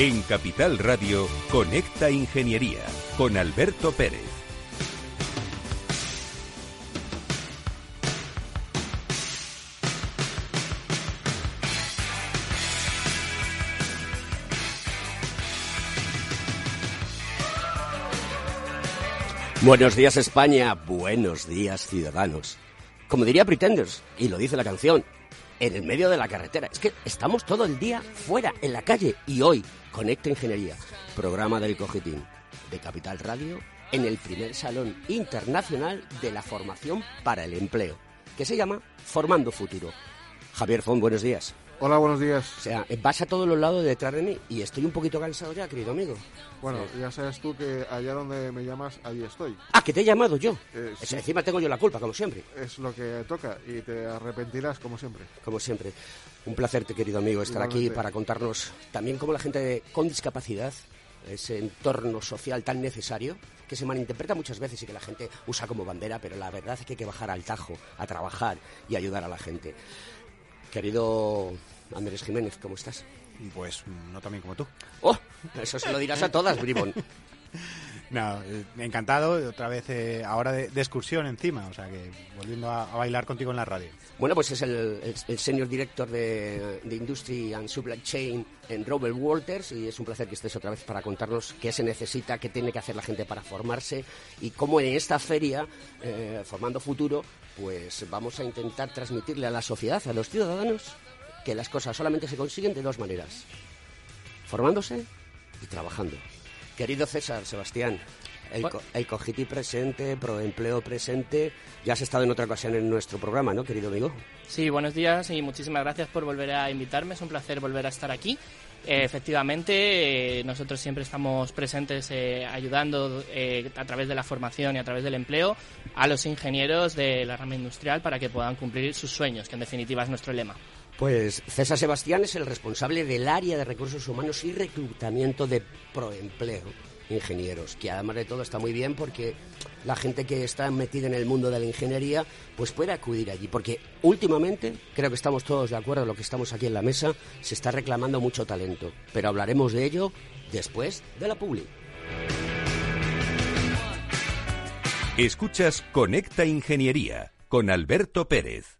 En Capital Radio, Conecta Ingeniería con Alberto Pérez. Buenos días España, buenos días ciudadanos. Como diría Pretenders, y lo dice la canción, en el medio de la carretera. Es que estamos todo el día fuera, en la calle, y hoy, Conecta Ingeniería, programa del Cogitín de Capital Radio, en el primer Salón Internacional de la Formación para el Empleo, que se llama Formando Futuro. Javier Fon, buenos días. Hola, buenos días. O sea, vas a todos los lados detrás de mí y estoy un poquito cansado ya, querido amigo. Bueno, ya sabes tú que allá donde me llamas, allí estoy. Ah, que te he llamado yo. Eh, sí. encima tengo yo la culpa, como siempre. Es lo que toca y te arrepentirás como siempre. Como siempre. Un placer, querido amigo, estar aquí para contarnos también cómo la gente con discapacidad, ese entorno social tan necesario, que se malinterpreta muchas veces y que la gente usa como bandera, pero la verdad es que hay que bajar al tajo, a trabajar y ayudar a la gente. Querido Andrés Jiménez, ¿cómo estás? Pues no tan bien como tú. ¡Oh! Eso se lo dirás a todas, Bribón. No, eh, encantado, otra vez eh, ahora de, excursión encima, o sea que volviendo a, bailar contigo en la radio. Bueno, pues es el, senior director de, de Industry and Supply Chain en Robert Walters y es un placer que estés otra vez para contarnos qué se necesita, qué tiene que hacer la gente para formarse y cómo en esta feria, eh, Formando Futuro, pues vamos a intentar transmitirle a la sociedad, a los ciudadanos, que las cosas solamente se consiguen de dos maneras. Formándose y trabajando. Querido César, Sebastián, el, co- el Cogiti presente, Proempleo presente. Ya has estado en otra ocasión en nuestro programa, ¿no, querido amigo? Sí, buenos días y muchísimas gracias por volver a invitarme. Es un placer volver a estar aquí. Eh, efectivamente, eh, nosotros siempre estamos presentes eh, ayudando eh, a través de la formación y a través del empleo a los ingenieros de la rama industrial para que puedan cumplir sus sueños, que en definitiva es nuestro lema. Pues César Sebastián es el responsable del área de recursos humanos y reclutamiento de Proempleo Ingenieros, que además de todo está muy bien porque la gente que está metida en el mundo de la ingeniería pues puede acudir allí, porque últimamente, creo que estamos todos de acuerdo, lo que estamos aquí en la mesa, se está reclamando mucho talento, pero hablaremos de ello después de la publi. Escuchas Conecta Ingeniería con Alberto Pérez.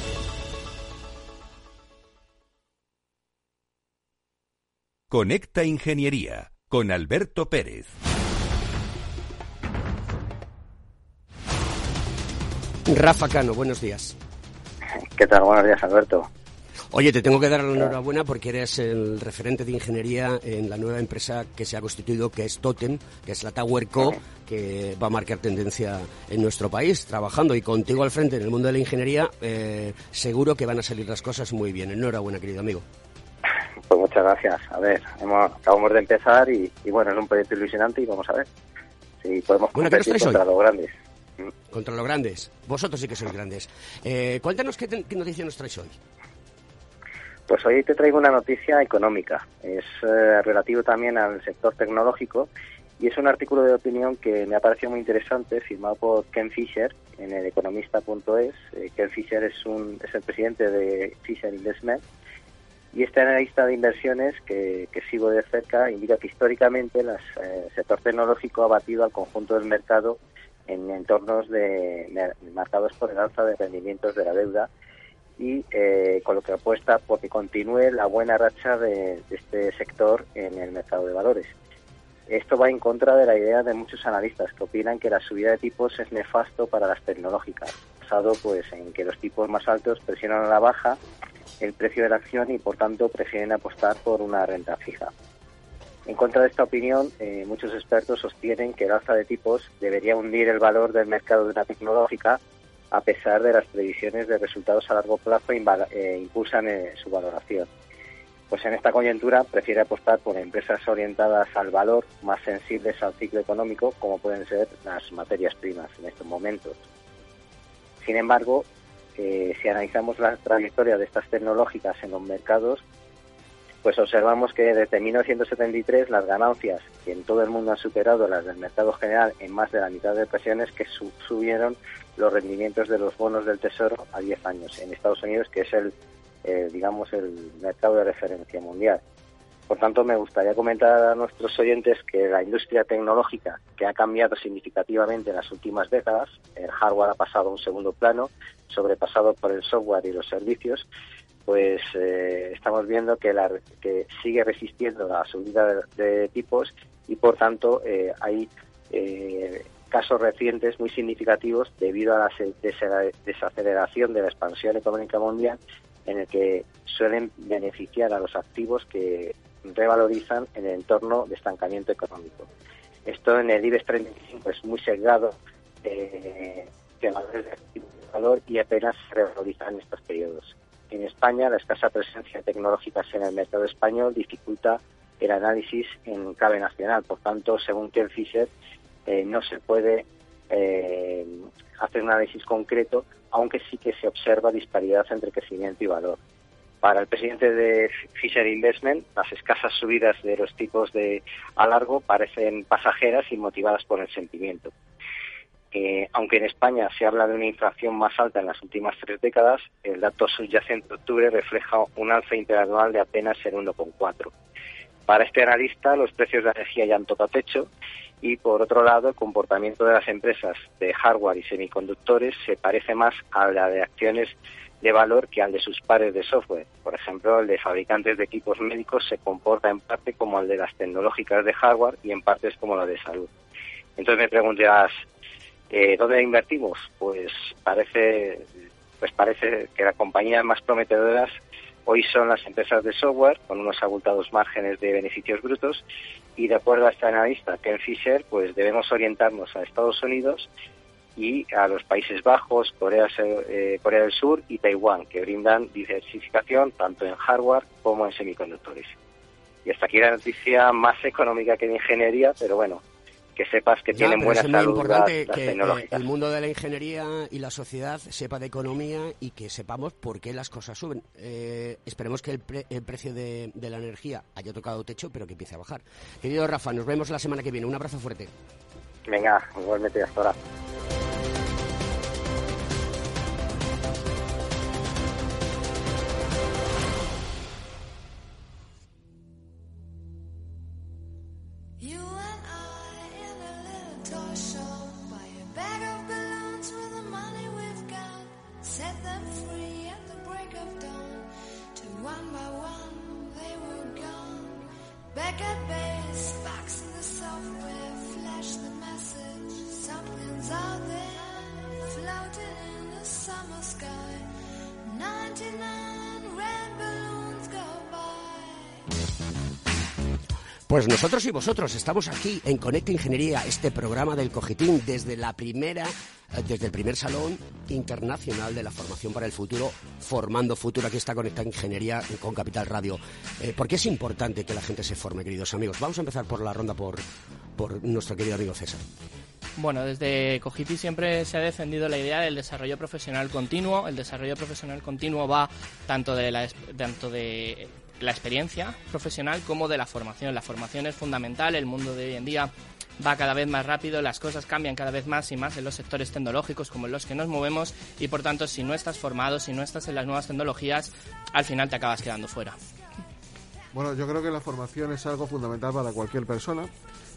Conecta Ingeniería con Alberto Pérez. Rafa Cano, buenos días. ¿Qué tal? Buenos días, Alberto. Oye, te tengo que dar la enhorabuena porque eres el referente de ingeniería en la nueva empresa que se ha constituido, que es Totem, que es la Tower Co, que va a marcar tendencia en nuestro país, trabajando y contigo al frente en el mundo de la ingeniería, eh, seguro que van a salir las cosas muy bien. Enhorabuena, querido amigo. Pues muchas gracias. A ver, hemos, acabamos de empezar y, y bueno, es un proyecto ilusionante y vamos a ver si podemos Bueno, ¿qué nos competir contra hoy? los grandes. Contra los grandes. Vosotros sí que sois grandes. Eh, cuéntanos qué, te- qué noticia nos traes hoy. Pues hoy te traigo una noticia económica. Es eh, relativo también al sector tecnológico y es un artículo de opinión que me ha parecido muy interesante, firmado por Ken Fisher en el economista.es. Eh, Ken Fisher es, un, es el presidente de Fisher Investment Y este analista de inversiones que, sigo de cerca indica que históricamente el sector tecnológico ha batido al conjunto del mercado en entornos de, marcados por el alza de rendimientos de la deuda y eh, con lo que apuesta porque continúe la buena racha de, este sector en el mercado de valores. Esto va en contra de la idea de muchos analistas que opinan que la subida de tipos es nefasto para las tecnológicas, basado pues en que los tipos más altos presionan a la baja el precio de la acción y por tanto prefieren apostar por una renta fija. En contra de esta opinión, eh, muchos expertos sostienen que el alza de tipos debería hundir el valor del mercado de una tecnológica a pesar de las previsiones de resultados a largo plazo eh, impulsan eh, su valoración. Pues en esta coyuntura prefiere apostar por empresas orientadas al valor, más sensibles al ciclo económico, como pueden ser las materias primas en estos momentos. Sin embargo, si analizamos la trayectoria de estas tecnológicas en los mercados, pues observamos que desde 1973 las ganancias, que en todo el mundo han superado las del mercado general en más de la mitad de ocasiones, que subieron los rendimientos de los bonos del Tesoro a 10 años en Estados Unidos, que es el, eh, digamos, el mercado de referencia mundial. Por tanto, me gustaría comentar a nuestros oyentes que la industria tecnológica, que ha cambiado significativamente en las últimas décadas, el hardware ha pasado a un segundo plano, sobrepasado por el software y los servicios, pues eh, estamos viendo que, la, que sigue resistiendo la subida de, tipos y por tanto eh, hay eh, casos recientes muy significativos debido a la desaceleración de la expansión económica mundial en el que suelen beneficiar a los activos que revalorizan en el entorno de estancamiento económico. Esto en el IBEX 35 es muy sesgado de valores de valor y apenas se revaloriza en estos periodos en España, la escasa presencia de tecnológicas en el mercado español dificulta el análisis en clave nacional. Por tanto, según Ken Fisher, eh, no se puede eh, hacer un análisis concreto, aunque sí que se observa disparidad entre crecimiento y valor. Para el presidente de Fisher Investment, las escasas subidas de los tipos de a largo parecen pasajeras y motivadas por el sentimiento aunque en España se habla de una inflación más alta en las últimas tres décadas, el dato subyacente de octubre refleja un alza interanual de apenas el 1,4. Para este analista, los precios de la energía ya han tocado techo y, por otro lado, el comportamiento de las empresas de hardware y semiconductores se parece más a la de acciones de valor que al de sus pares de software. Por ejemplo, el de fabricantes de equipos médicos se comporta en parte como el de las tecnológicas de hardware y en partes como la de salud. Entonces me preguntarás, eh, ¿Dónde invertimos? Pues parece, pues parece que las compañías más prometedoras hoy son las empresas de software con unos abultados márgenes de beneficios brutos y de acuerdo a este analista Ken Fisher, pues debemos orientarnos a Estados Unidos y a los Países Bajos, Corea, eh, Corea del Sur y Taiwán, que brindan diversificación tanto en hardware como en semiconductores. Y hasta aquí la noticia más económica que de ingeniería, pero bueno, que sepas que tienen buena es muy importante que eh, el mundo de la ingeniería y la sociedad sepa de economía y que sepamos por qué las cosas suben. Eh, esperemos que el, precio de, de, la energía haya tocado techo, pero que empiece a bajar. Querido Rafa, nos vemos la semana que viene. Un abrazo fuerte. Venga, igualmente, hasta ahora. Nosotros y vosotros estamos aquí en Conecta Ingeniería, este programa del Cogitín, desde la primera, eh, desde el primer salón internacional de la formación para el futuro, formando futuro. Aquí está Conecta Ingeniería con Capital Radio. Eh, ¿Por qué es importante que la gente se forme, queridos amigos? Vamos a empezar por la ronda por, por nuestro querido amigo César. Bueno, desde Cogiti siempre se ha defendido la idea del desarrollo profesional continuo. El desarrollo profesional continuo va tanto de la, tanto de la experiencia profesional como de la formación. La formación es fundamental, el mundo de hoy en día va cada vez más rápido, las cosas cambian cada vez más y más en los sectores tecnológicos como en los que nos movemos y por tanto si no estás formado, si no estás en las nuevas tecnologías, al final te acabas quedando fuera. Bueno, yo creo que la formación es algo fundamental para cualquier persona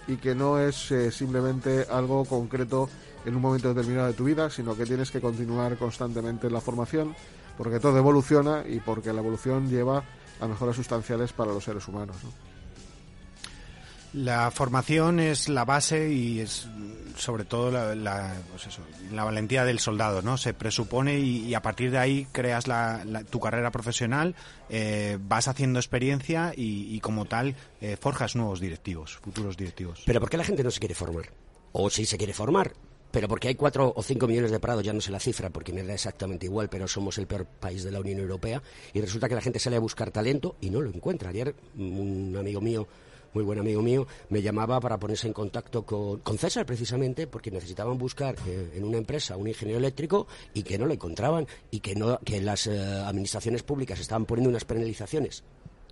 y que no es eh, simplemente algo concreto en un momento determinado de tu vida, sino que tienes que continuar constantemente en la formación porque todo evoluciona y porque la evolución lleva a mejoras sustanciales para los seres humanos. La formación es la base y es sobre todo la, la, pues eso, la valentía del soldado, ¿no? Se presupone y, y a partir de ahí creas la, tu carrera profesional, eh, vas haciendo experiencia y, y como tal eh, forjas nuevos directivos, futuros directivos. Pero ¿por qué la gente no se quiere formar? O si se quiere formar, pero porque hay cuatro o cinco millones de parados, ya no sé la cifra porque me da exactamente igual, pero somos el peor país de la Unión Europea y resulta que la gente sale a buscar talento y no lo encuentra. Ayer un amigo mío muy buen amigo mío, me llamaba para ponerse en contacto con, César precisamente porque necesitaban buscar eh, en una empresa un ingeniero eléctrico y que no lo encontraban y que, no, que las eh, administraciones públicas estaban poniendo unas penalizaciones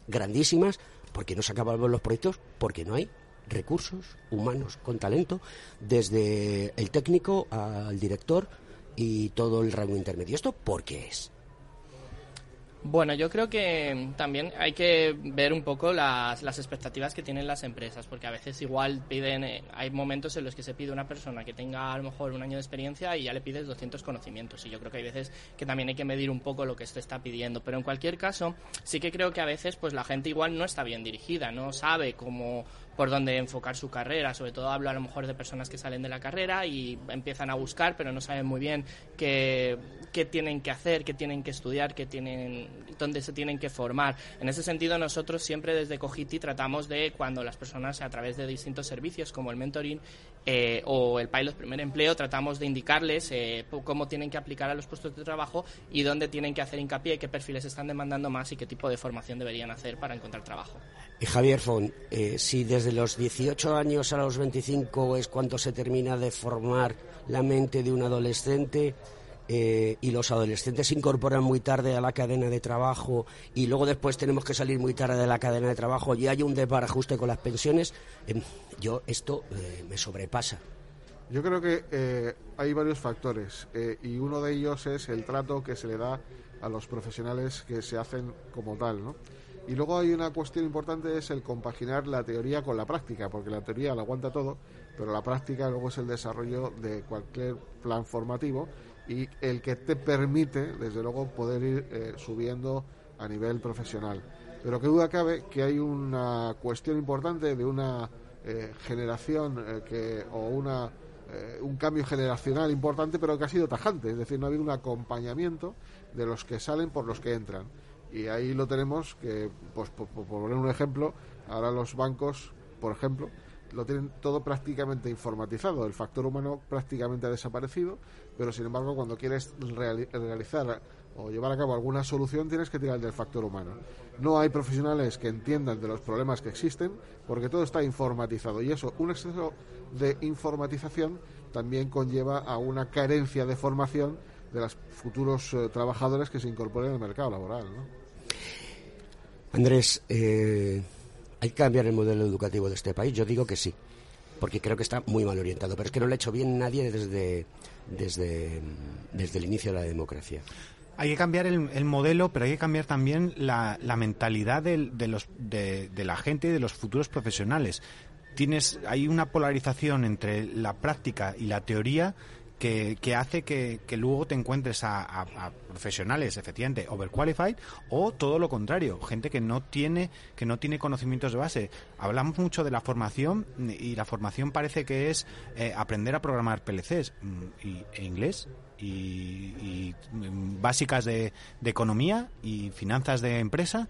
grandísimas porque no se acababan los proyectos, porque no hay recursos humanos con talento, desde el técnico al director y todo el rango intermedio. ¿Esto por qué es? Bueno, yo creo que también hay que ver un poco las, las expectativas que tienen las empresas, porque a veces igual piden, eh, hay momentos en los que se pide una persona que tenga a lo mejor un año de experiencia y ya le pides 200 conocimientos. Y yo creo que hay veces que también hay que medir un poco lo que se está pidiendo. Pero en cualquier caso, sí que creo que a veces pues la gente igual no está bien dirigida, no sabe cómo por dónde enfocar su carrera. Sobre todo hablo a lo mejor de personas que salen de la carrera y empiezan a buscar, pero no saben muy bien qué, tienen que hacer, qué tienen que estudiar, qué tienen, dónde se tienen que formar. En ese sentido, nosotros siempre desde Cogiti tratamos de cuando las personas a través de distintos servicios como el mentoring eh, o el pilot primer empleo, tratamos de indicarles eh, cómo tienen que aplicar a los puestos de trabajo y dónde tienen que hacer hincapié, qué perfiles están demandando más y qué tipo de formación deberían hacer para encontrar trabajo. Y Javier Font, eh, si desde los 18 años a los 25 es cuando se termina de formar la mente de un adolescente, eh, y los adolescentes se incorporan muy tarde a la cadena de trabajo y luego después tenemos que salir muy tarde de la cadena de trabajo y hay un desbarajuste con las pensiones, eh, yo esto eh, me sobrepasa. Yo creo que eh, hay varios factores eh, y uno de ellos es el trato que se le da a los profesionales que se hacen como tal, ¿no? Y luego hay una cuestión importante es el compaginar la teoría con la práctica, porque la teoría la aguanta todo, pero la práctica luego es el desarrollo de cualquier plan formativo y el que te permite, desde luego, poder ir eh, subiendo a nivel profesional. Pero qué duda cabe que hay una cuestión importante de una eh, generación eh, que o una eh, un cambio generacional importante, pero que ha sido tajante, es decir, no ha habido un acompañamiento de los que salen por los que entran. Y ahí lo tenemos que, pues por, por poner un ejemplo, ahora los bancos, por ejemplo, lo tienen todo prácticamente informatizado. El factor humano prácticamente ha desaparecido, pero sin embargo, cuando quieres reali realizar o llevar a cabo alguna solución, tienes que tirar del factor humano. No hay profesionales que entiendan de los problemas que existen, porque todo está informatizado. Y eso, un exceso de informatización, también conlleva a una carencia de formación de los futuros eh, trabajadores que se incorporen al mercado laboral. ¿no? Andrés, eh, ¿hay que cambiar el modelo educativo de este país? Yo digo que sí, porque creo que está muy mal orientado, pero es que no lo ha hecho bien nadie desde, desde, desde el inicio de la democracia. Hay que cambiar el, el, modelo, pero hay que cambiar también la, mentalidad de, los, de la gente y de los futuros profesionales. Tienes, hay una polarización entre la práctica y la teoría que, hace que, luego te encuentres a, profesionales efectivamente overqualified o todo lo contrario gente que no tiene que no tiene conocimientos de base. Hablamos mucho de la formación y la formación parece que es eh, aprender a programar PLCs y, e inglés y, y básicas de, de economía y finanzas de empresa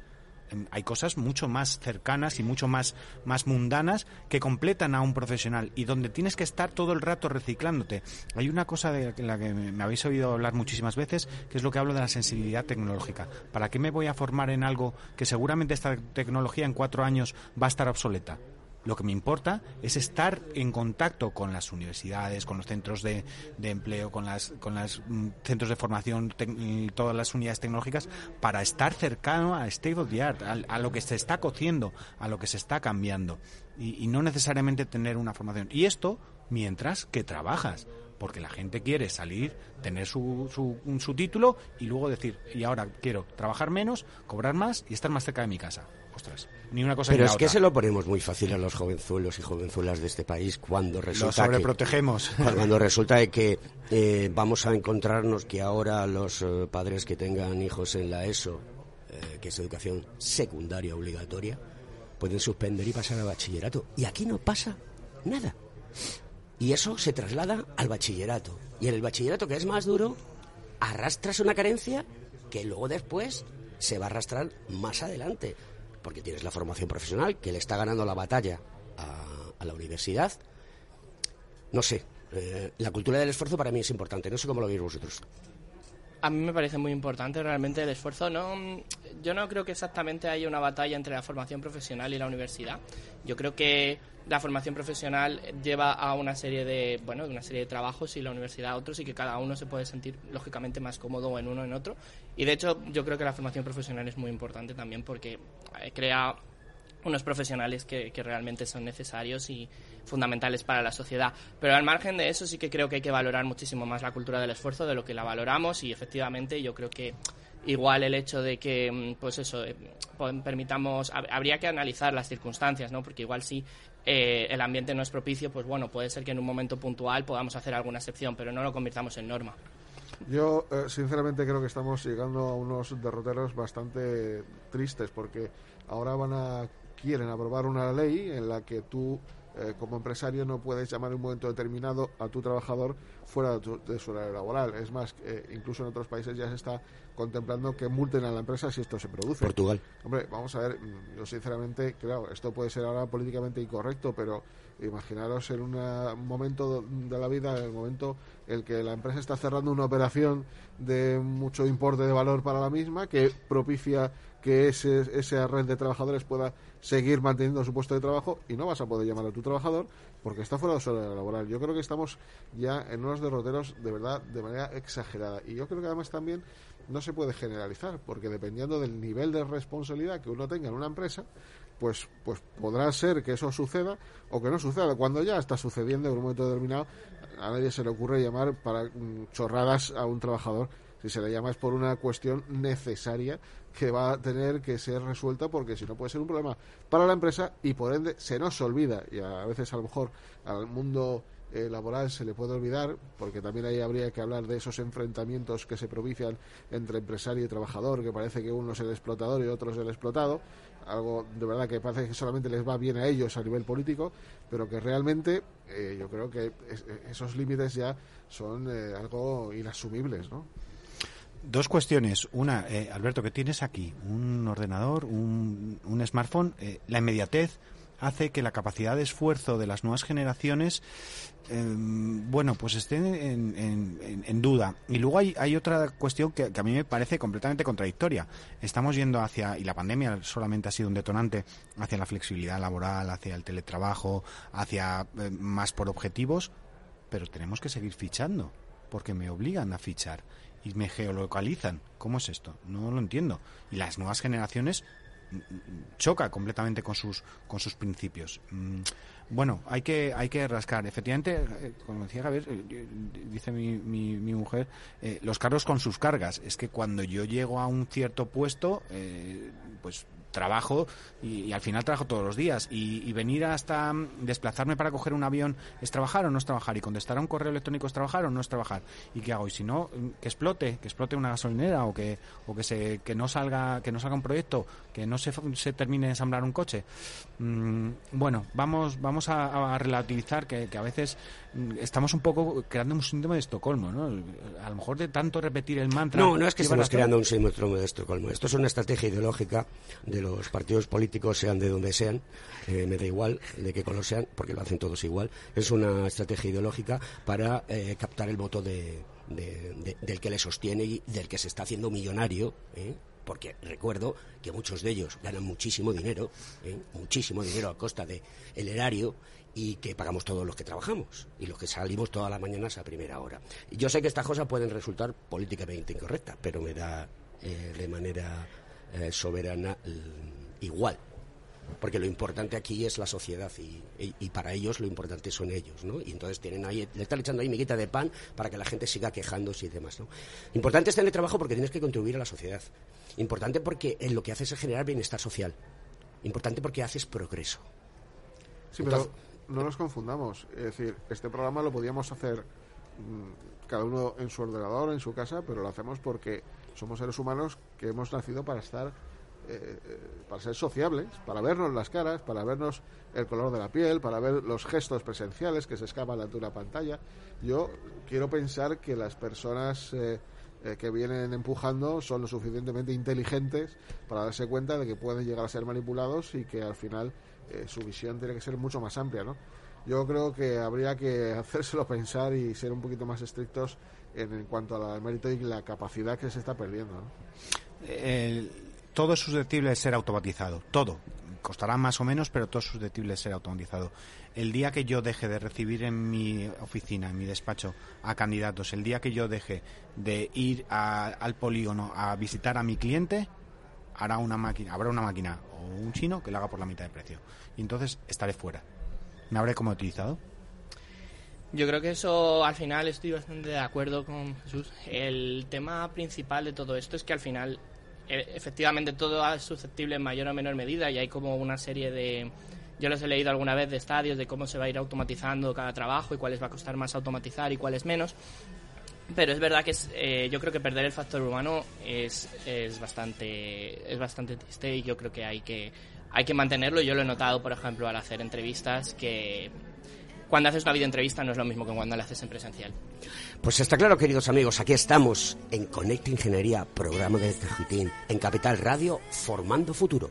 hay cosas mucho más cercanas y mucho más, más mundanas que completan a un profesional y donde tienes que estar todo el rato reciclándote. Hay una cosa de la que me habéis oído hablar muchísimas veces, que es lo que hablo de la sensibilidad tecnológica. ¿Para qué me voy a formar en algo que seguramente esta tecnología en cuatro años va a estar obsoleta? Lo que me importa es estar en contacto con las universidades, con los centros de, empleo, con las con los mm, centros de formación, todas las unidades tecnológicas, para estar cercano a state of the art, a, lo que se está cociendo, a lo que se está cambiando. Y, no necesariamente tener una formación. Y esto mientras que trabajas porque la gente quiere salir, tener su, su, título y luego decir, y ahora quiero trabajar menos, cobrar más y estar más cerca de mi casa. Ostras, ni una cosa Pero ni es la que otra. se lo ponemos muy fácil a los jovenzuelos y jovenzuelas de este país cuando resulta que, sobreprotegemos. cuando resulta de que eh, vamos a encontrarnos que ahora los eh, padres que tengan hijos en la ESO, eh, que es educación secundaria obligatoria, pueden suspender y pasar al bachillerato. Y aquí no pasa nada. Y eso se traslada al bachillerato. Y en el bachillerato, que es más duro, arrastras una carencia que luego después se va a arrastrar más adelante. Porque tienes la formación profesional, que le está ganando la batalla a, la universidad. No sé, eh, la cultura del esfuerzo para mí es importante. No sé cómo lo veis vosotros. A mí me parece muy importante realmente el esfuerzo. No, yo no creo que exactamente haya una batalla entre la formación profesional y la universidad. Yo creo que la formación profesional lleva a una serie de bueno, una serie de trabajos y la universidad a otros y que cada uno se puede sentir lógicamente más cómodo en uno en otro. Y de hecho, yo creo que la formación profesional es muy importante también porque eh, crea unos profesionales que, que, realmente son necesarios y fundamentales para la sociedad. Pero al margen de eso sí que creo que hay que valorar muchísimo más la cultura del esfuerzo de lo que la valoramos y efectivamente yo creo que igual el hecho de que pues eso eh, permitamos habría que analizar las circunstancias no porque igual si eh, el ambiente no es propicio pues bueno puede ser que en un momento puntual podamos hacer alguna excepción pero no lo convirtamos en norma. Yo, eh, sinceramente, creo que estamos llegando a unos derroteros bastante tristes porque ahora van a quieren aprobar una ley en la que tú eh, como empresario no puedes llamar en un momento determinado a tu trabajador fuera de, tu, de su horario laboral. Es más, eh, incluso en otros países ya se está contemplando que multen a la empresa si esto se produce. Portugal. Hombre, vamos a ver, yo sinceramente, claro, esto puede ser ahora políticamente incorrecto, pero imaginaros en un momento de la vida, en el momento en el que la empresa está cerrando una operación de mucho importe de valor para la misma, que propicia que ese, esa red de trabajadores pueda seguir manteniendo su puesto de trabajo y no vas a poder llamar a tu trabajador porque está fuera de su laboral. Yo creo que estamos ya en unos derroteros de verdad de manera exagerada y yo creo que además también no se puede generalizar porque dependiendo del nivel de responsabilidad que uno tenga en una empresa pues pues podrá ser que eso suceda o que no suceda cuando ya está sucediendo en un momento determinado a nadie se le ocurre llamar para mm, chorradas a un trabajador si se le llama es por una cuestión necesaria que va a tener que ser resuelta porque si no puede ser un problema para la empresa y por ende se nos olvida y a veces a lo mejor al mundo eh, laboral se le puede olvidar porque también ahí habría que hablar de esos enfrentamientos que se propician entre empresario y trabajador que parece que uno es el explotador y otro es el explotado algo de verdad que parece que solamente les va bien a ellos a nivel político pero que realmente eh, yo creo que es, esos límites ya son eh, algo inasumibles ¿no? Dos cuestiones. Una, eh, Alberto, que tienes aquí un ordenador, un, un smartphone. Eh, la inmediatez hace que la capacidad de esfuerzo de las nuevas generaciones, eh, bueno, pues esté en, duda. Y luego hay, otra cuestión que, que, a mí me parece completamente contradictoria. Estamos yendo hacia, y la pandemia solamente ha sido un detonante, hacia la flexibilidad laboral, hacia el teletrabajo, hacia más por objetivos, pero tenemos que seguir fichando, porque me obligan a fichar y me geolocalizan. ¿Cómo es esto? No lo entiendo. Y las nuevas generaciones choca completamente con sus con sus principios. Bueno, hay que hay que rascar. Efectivamente, como decía Javier, dice mi, mi, mi mujer, eh, los carros con sus cargas. Es que cuando yo llego a un cierto puesto, eh, pues trabajo y, al final trabajo todos los días. Y, y, venir hasta desplazarme para coger un avión es trabajar o no es trabajar y contestar a un correo electrónico es trabajar o no es trabajar y qué hago y si no que explote que explote una gasolinera o que o que se que no salga que no salga un proyecto que no se, se termine de ensamblar un coche. Mm, bueno vamos vamos a, a relativizar que, que, a veces estamos un poco creando un síndrome de Estocolmo ¿no? a lo mejor de tanto repetir el mantra no no es que estamos creando un síndrome de Estocolmo esto es una estrategia ideológica de los partidos políticos, sean de donde sean, eh, me da igual de qué color sean, porque lo hacen todos igual. Es una estrategia ideológica para eh, captar el voto de, de, de, del que le sostiene y del que se está haciendo millonario. ¿eh? Porque recuerdo que muchos de ellos ganan muchísimo dinero, muchísimo dinero a costa del el erario y que pagamos todos los que trabajamos y los que salimos todas las mañanas a primera hora. Y yo sé que estas cosas pueden resultar políticamente incorrectas, pero me da de manera eh, soberana eh, igual. Porque lo importante aquí es la sociedad y, y, y, para ellos lo importante son ellos, ¿no? Y entonces tienen ahí, le están echando ahí miguita de pan para que la gente siga quejándose y demás, ¿no? Importante es tener trabajo porque tienes que contribuir a la sociedad. Importante porque en lo que haces es generar bienestar social. importante porque haces progreso. Sí, pero no nos confundamos. Es decir, este programa lo podíamos hacer mm, cada uno en su ordenador, en su casa, pero lo hacemos porque somos seres humanos que hemos nacido para estar, eh, eh, para ser sociables, para vernos las caras, para vernos el color de la piel, para ver los gestos presenciales que se escapan ante una pantalla. Yo quiero pensar que las personas eh, que vienen empujando son lo suficientemente inteligentes para darse cuenta de que pueden llegar a ser manipulados y que al final su visión tiene que ser mucho más amplia, ¿no? Yo creo que habría que hacérselo pensar y ser un poquito más estrictos en, cuanto al mérito y la capacidad que se está perdiendo. todo es susceptible de ser automatizado, todo. Costará más o menos, pero todo es susceptible de ser automatizado. El día que yo deje de recibir en mi oficina, en mi despacho, a candidatos, el día que yo deje de ir al polígono a visitar a mi cliente, hará una máquina, habrá una máquina o un chino que lo haga por la mitad de precio. Y entonces estaré fuera. ¿Me habré como utilizado? Yo creo que eso al final estoy bastante de acuerdo con Jesús. El tema principal de todo esto es que al final e, efectivamente todo es susceptible en mayor o menor medida y hay como una serie de... Yo los he leído alguna vez de estadios de cómo se va a ir automatizando cada trabajo y cuáles va a costar más automatizar y cuáles menos. Pero es verdad que eh, yo creo que perder el factor humano es, es, bastante, es bastante triste y yo creo que hay que, hay que mantenerlo. Yo lo he notado, por ejemplo, al hacer entrevistas que cuando haces una videoentrevista no es lo mismo que cuando la haces en presencial. Pues está claro, queridos amigos, aquí estamos en Conecta Ingeniería, programa de Cajitín, en Capital Radio, formando futuro.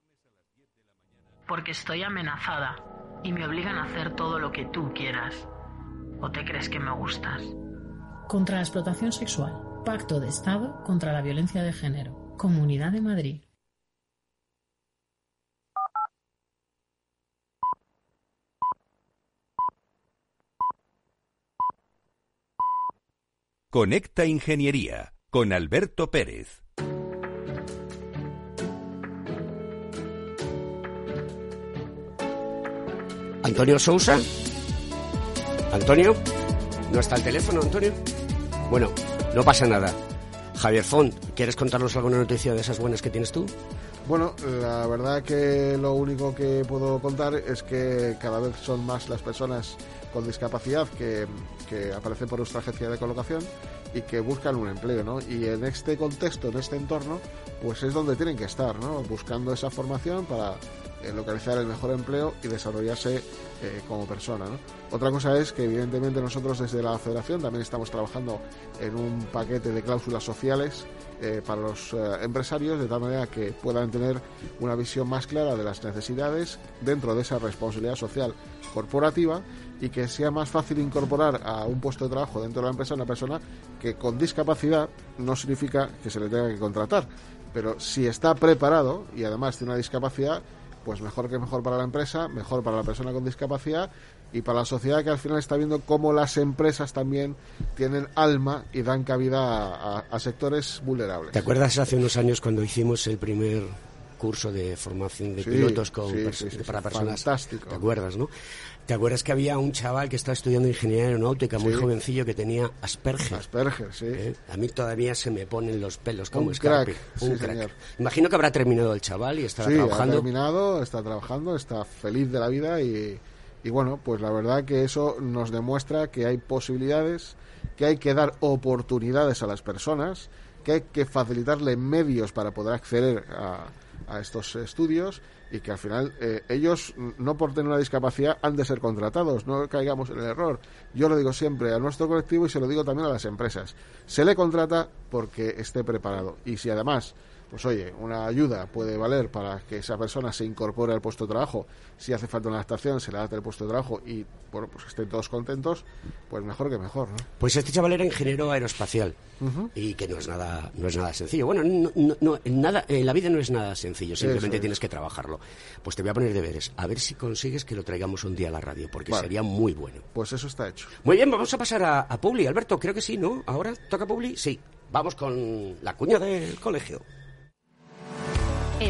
Porque estoy amenazada y me obligan a hacer todo lo que tú quieras. ¿O te crees que me gustas? Contra la explotación sexual. Pacto de Estado contra la violencia de género. Comunidad de Madrid. Conecta Ingeniería con Alberto Pérez. Antonio Sousa. Antonio, ¿no está el teléfono, Antonio? Bueno, no pasa nada. Javier Font, ¿quieres contarnos alguna noticia de esas buenas que tienes tú? Bueno, la verdad que lo único que puedo contar es que cada vez son más las personas con discapacidad que, que aparecen por nuestra agencia de colocación y que buscan un empleo, ¿no? Y en este contexto, en este entorno, pues es donde tienen que estar, ¿no? Buscando esa formación para localizar el mejor empleo y desarrollarse eh, como persona. Otra cosa es que evidentemente nosotros desde la federación también estamos trabajando en un paquete de cláusulas sociales eh, para los empresarios de tal manera que puedan tener una visión más clara de las necesidades dentro de esa responsabilidad social corporativa y que sea más fácil incorporar a un puesto de trabajo dentro de la empresa una persona que con discapacidad no significa que se le tenga que contratar, pero si está preparado y además tiene una discapacidad, pues mejor que mejor para la empresa, mejor para la persona con discapacidad y para la sociedad que al final está viendo cómo las empresas también tienen alma y dan cabida a, sectores vulnerables. ¿Te acuerdas hace unos años cuando hicimos el primer curso de formación de pilotos con para personas? Fantástico. ¿Te acuerdas, no? ¿Te acuerdas que había un chaval que estaba estudiando ingeniería aeronáutica, muy jovencillo, que tenía Asperger? Asperger, sí. ¿Eh? A mí todavía se me ponen los pelos como un crack, un crack. Imagino que habrá terminado el chaval y estará trabajando. Ha terminado, está trabajando, está feliz de la vida y, y bueno, pues la verdad que eso nos demuestra que hay posibilidades, que hay que dar oportunidades a las personas, que hay que facilitarle medios para poder acceder a, a estos estudios y que al final eh, ellos, no por tener una discapacidad, han de ser contratados, no caigamos en el error. Yo lo digo siempre a nuestro colectivo y se lo digo también a las empresas. Se le contrata porque esté preparado y si además pues oye, una ayuda puede valer para que esa persona se incorpore al puesto de trabajo. Si hace falta una adaptación, se le adapta el puesto de trabajo y, bueno, pues estén todos contentos, pues mejor que mejor, ¿no? Pues este chaval era ingeniero aeroespacial y que no es nada no es nada sencillo. Bueno, no, nada, en la vida no es nada sencillo, simplemente tienes que trabajarlo. Pues te voy a poner deberes, a ver si consigues que lo traigamos un día a la radio, porque sería muy bueno. Pues eso está hecho. Muy bien, vamos a pasar a, a Publi. Alberto, creo que sí, ¿no? ¿Ahora toca Publi? Sí. Vamos con la cuña del colegio.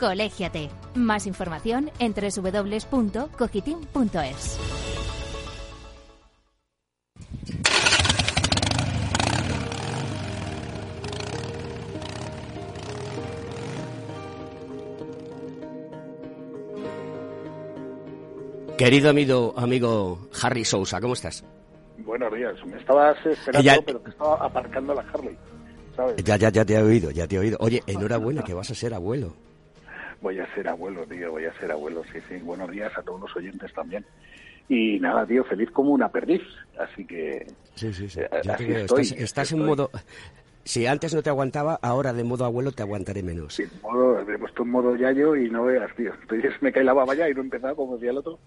Colégiate. Más información en www.cogitim.es. Querido amigo, amigo Harry Sousa, ¿cómo estás? Buenos días, me estabas esperando, pero te estaba aparcando la Harley, ¿sabes? Ya, ya, ya te he oído, ya te he oído. Oye, enhorabuena que vas a ser abuelo. Voy a ser abuelo, tío, voy a ser abuelo, sí, sí. Buenos días a todos los oyentes también. Y nada, tío, feliz como una perdiz, así que... Sí, sí, sí. Eh, estás, en modo... Si antes no te aguantaba, ahora de modo abuelo te aguantaré menos. Sí, modo, he puesto en modo yayo y no veas, tío. Entonces me cae la baba ya y no he empezado como decía el otro.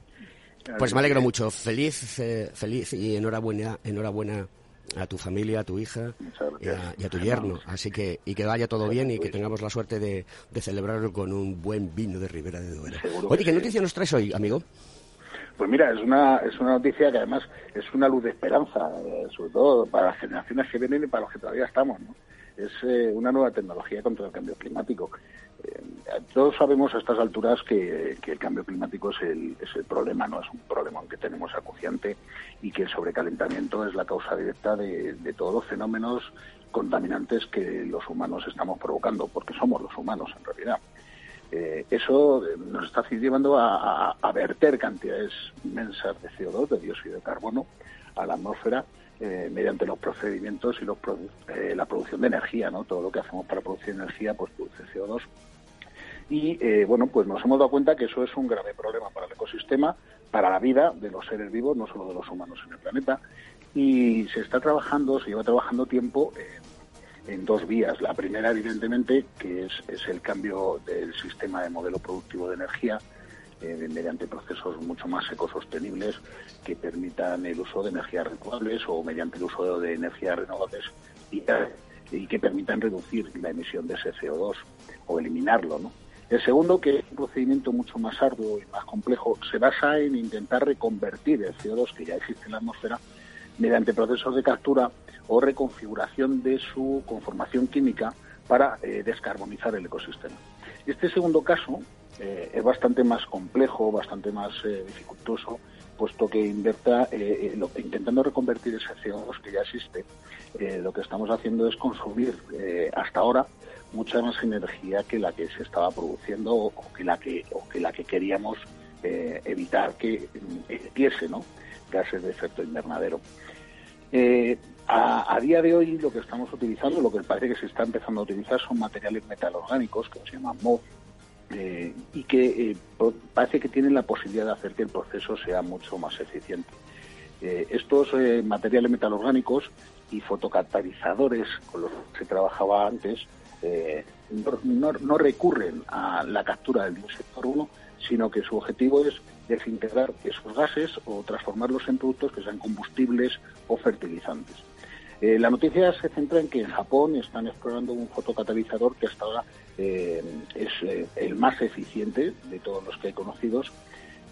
Pues me alegro mucho. Feliz, eh, feliz y enhorabuena, enhorabuena a tu familia, a tu hija y a, tu yerno. Así que, y que vaya todo bien y que tengamos la suerte de, celebrarlo con un buen vino de Ribera de Duero. Oye, ¿qué noticia nos traes hoy, amigo? Pues mira, es una, es una noticia que además es una luz de esperanza, eh, sobre todo para las generaciones que vienen y para los que todavía estamos. ¿no? Es eh, una nueva tecnología contra el cambio climático. Eh, todos sabemos a estas alturas que, el cambio climático es el, es el problema, no es un problema que tenemos acuciante y que el sobrecalentamiento es la causa directa de, todos los fenómenos contaminantes que los humanos estamos provocando, porque somos los humanos en realidad. Eh, eso nos está llevando a, verter cantidades inmensas de CO2, de dióxido de carbono, a la atmósfera eh, mediante los procedimientos y los la producción de energía, ¿no? Todo lo que hacemos para producir energía, pues produce CO2 y eh, bueno, pues nos hemos dado cuenta que eso es un grave problema para el ecosistema, para la vida de los seres vivos, no solo de los humanos en el planeta. Y se está trabajando, se lleva trabajando tiempo en, dos vías. La primera, evidentemente, que es, el cambio del sistema de modelo productivo de energía eh, mediante procesos mucho más ecosostenibles que permitan el uso de energías renovables o mediante el uso de energías renovables y, y que permitan reducir la emisión de ese CO2 o eliminarlo, ¿no? El segundo, que es un procedimiento mucho más arduo y más complejo, se basa en intentar reconvertir el CO2 que ya existe en la atmósfera mediante procesos de captura o reconfiguración de su conformación química para descarbonizar el ecosistema. Este segundo caso es bastante más complejo, bastante más dificultoso, puesto que inverta, intentando reconvertir ese CO2 que ya existe, lo que estamos haciendo es consumir hasta ahora mucha más energía que la que se estaba produciendo o que la que, o que, la que queríamos eh, evitar que emitiese ¿no? gases de efecto invernadero. Eh, a, día de hoy lo que estamos utilizando, lo que parece que se está empezando a utilizar son materiales metalorgánicos que se llaman MOD eh, y que parece que tienen la posibilidad de hacer que el proceso sea mucho más eficiente. estos materiales metalorgánicos y fotocatalizadores con los que se trabajaba antes eh, no, recurren a la captura del de carbono, sino que su objetivo es desintegrar esos gases o transformarlos en productos que sean combustibles o fertilizantes. Eh, la noticia se centra en que en Japón están explorando un fotocatalizador que hasta ahora eh, es el más eficiente de todos los que hay conocidos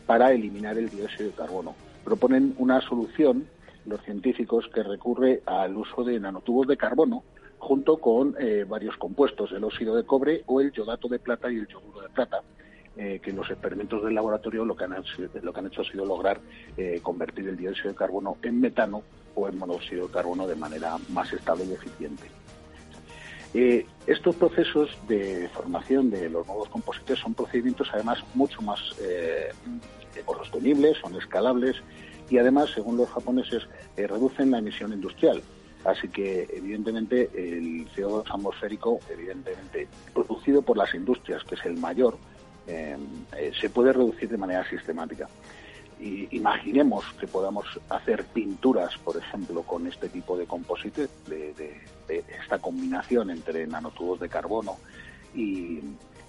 para eliminar el dióxido de carbono. Proponen una solución, los científicos, que recurre al uso de nanotubos de carbono junto con eh, varios compuestos, el óxido de cobre o el yodato de plata y el yoduro de plata, eh, que en los experimentos del laboratorio lo que han, lo que han hecho ha sido lograr eh, convertir el dióxido de carbono en metano o en monóxido de carbono de manera más estable y eficiente. Estos procesos de formación de los nuevos composites son procedimientos además mucho más sostenibles, son escalables y además, según los japoneses, reducen la emisión industrial Así que, evidentemente, el CO2 atmosférico, evidentemente, producido por las industrias, que es el mayor, eh, eh, se puede reducir de manera sistemática. Y imaginemos que podamos hacer pinturas, por ejemplo, con este tipo de composite, de esta combinación entre nanotubos de carbono y,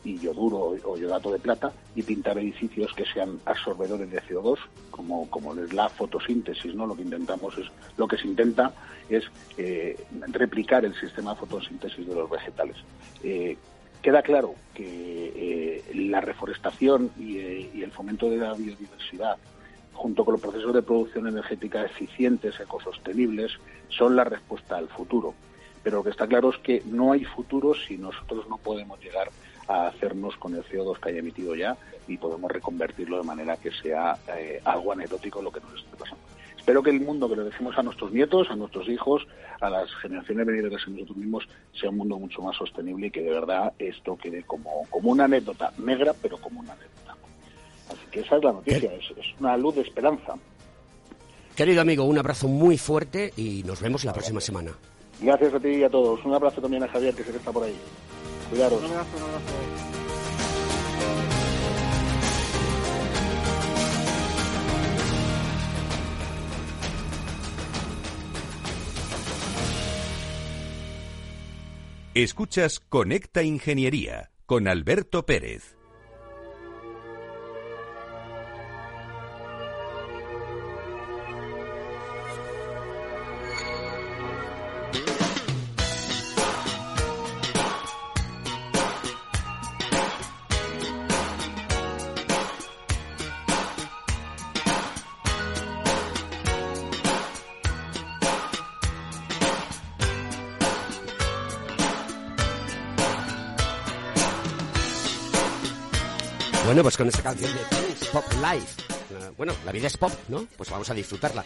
y yoduro o yodato de plata y pintar edificios que sean absorbedores de CO2 como, como es la fotosíntesis no lo que intentamos es lo que se intenta es eh, replicar el sistema de fotosíntesis de los vegetales. Eh, queda claro que eh, la reforestación y, y, el fomento de la biodiversidad junto con los procesos de producción energética eficientes ecosostenibles son la respuesta al futuro pero lo que está claro es que no hay futuro si nosotros no podemos llegar a hacernos con el CO2 que haya emitido ya y podemos reconvertirlo de manera que sea eh, algo anecdótico lo que nos esté pasando. Espero que el mundo que le dejemos a nuestros nietos, a nuestros hijos, a las generaciones venideras en nosotros mismos, sea un mundo mucho más sostenible y que de verdad esto quede como, como una anécdota negra, pero como una anécdota. Así que esa es la noticia, es, es una luz de esperanza. Querido amigo, un abrazo muy fuerte y nos vemos la próxima semana. Gracias a ti y a todos. Un abrazo también a Javier, que sé que está por ahí. Cuidaros. Escuchas Conecta Ingeniería con Alberto Pérez. Bueno, pues con esta canción de Pop Life. Eh, bueno, la vida es pop, ¿no? Pues vamos a disfrutarla.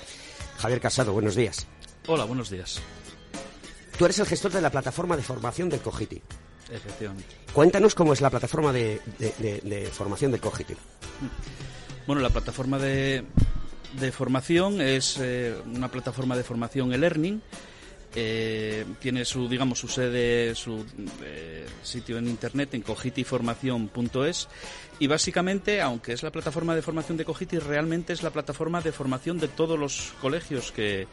Javier Casado, buenos días. Hola, buenos días. Tú eres el gestor de la plataforma de formación del Cogiti. Efectivamente. Cuéntanos cómo es la plataforma de, formación del Cogiti. Bueno, la plataforma de, formación es eh, una plataforma de formación e-learning eh, tiene su, digamos, su sede, su eh, sitio en internet en cogitiformación.es y básicamente, aunque es la plataforma de formación de Cogiti, realmente es la plataforma de formación de todos los colegios que,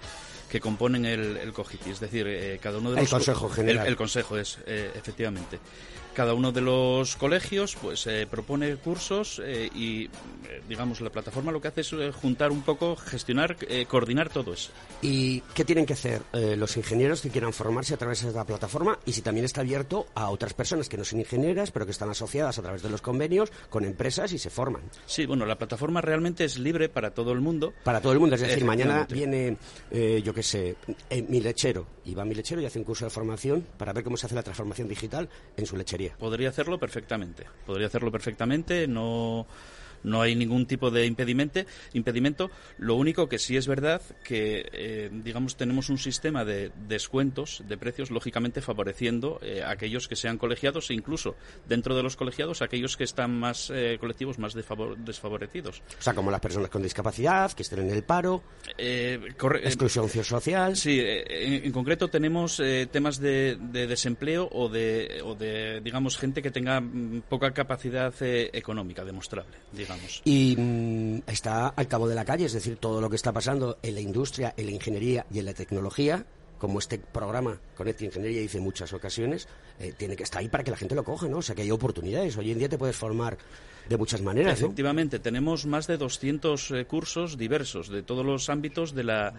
que componen el, el Cogiti, es decir, eh, cada uno de los... El Consejo General. El, Consejo es, efectivamente cada uno de los colegios pues eh, propone cursos eh, y eh, digamos la plataforma lo que hace es juntar un poco gestionar coordinar todo eso. Y qué tienen que hacer los ingenieros que quieran formarse a través de la plataforma y si también está abierto a otras personas que no son ingenieras pero que están asociadas a través de los convenios con empresas y se forman. Sí bueno la plataforma realmente es libre para todo el mundo. Para todo el mundo es decir mañana viene yo qué sé, mi lechero. Y va a mi lechero y hace un curso de formación para ver cómo se hace la transformación digital en su lechería. Podría hacerlo perfectamente. Podría hacerlo perfectamente. No no hay ningún tipo de impedimento. impedimento. Lo único que sí es verdad que, eh, digamos, tenemos un sistema de descuentos de precios, lógicamente favoreciendo eh, a aquellos que sean colegiados e incluso dentro de los colegiados aquellos que están más eh, colectivos más desfavorecidos. O sea, como las personas con discapacidad, que estén en el paro, exclusión social. Sí, en, concreto tenemos temas de, desempleo o de, o de, digamos, gente que tenga mm, poca capacidad económica demostrable, digamos. Y mm, está al cabo de la calle, es decir, todo lo que está pasando en la industria, en la ingeniería y en la tecnología, como este programa Conecta Ingeniería dice en muchas ocasiones, eh, tiene que estar ahí para que la gente lo coja, ¿no? O sea, que hay oportunidades. Hoy en día te puedes formar de muchas maneras, Efectivamente, tenemos más de 200 eh, cursos diversos de todos los ámbitos de la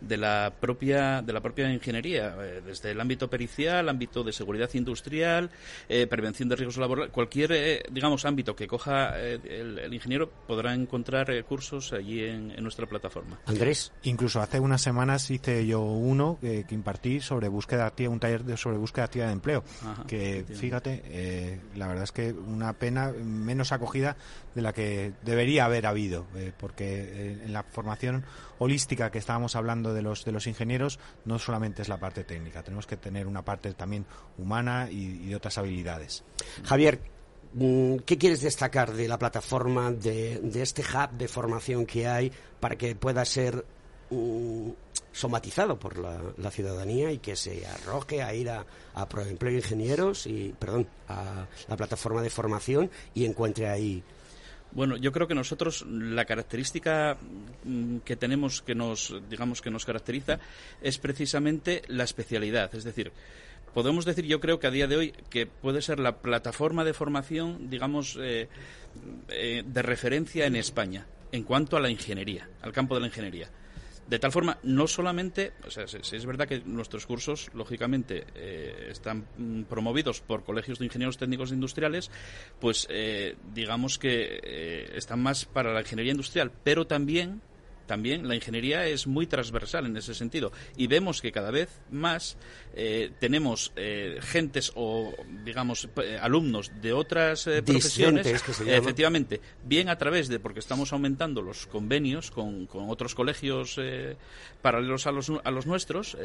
de la propia de la propia ingeniería eh, desde el ámbito pericial ámbito de seguridad industrial eh, prevención de riesgos laborales cualquier eh, digamos ámbito que coja el, ingeniero podrá encontrar cursos allí en, nuestra plataforma. Andrés. Incluso hace unas semanas hice yo uno que, impartí sobre búsqueda activa un taller de, sobre búsqueda activa de empleo que fíjate la verdad es que una pena menos acogida de la que debería haber habido porque en la formación holística que estábamos hablando de los, de los ingenieros no solamente es la parte técnica, tenemos que tener una parte también humana y, de otras habilidades. Javier, mm, ¿Qué quieres destacar de la plataforma, de, este hub de formación que hay para que pueda ser mm, somatizado por la, ciudadanía y que se arroje a ir a, a Proempleo Ingenieros y, perdón, a la plataforma de formación y encuentre ahí bueno, yo creo que nosotros la característica mm, que tenemos que nos, digamos, que nos caracteriza es precisamente la especialidad. Es decir, podemos decir, yo creo que a día de hoy, que puede ser la plataforma de formación, digamos, eh, eh, de referencia en España en cuanto a la ingeniería, al campo de la ingeniería. De tal forma, no solamente, o sea, es verdad que nuestros cursos, lógicamente, eh, están mm, promovidos por colegios de ingenieros técnicos industriales, pues eh, digamos que eh, están más para la ingeniería industrial, pero también también la ingeniería es muy transversal en ese sentido. Y vemos que cada vez más eh, tenemos eh, gentes o digamos eh, alumnos de otras profesiones efectivamente bien a través de porque estamos aumentando los convenios con, con otros colegios paralelos a los, a los nuestros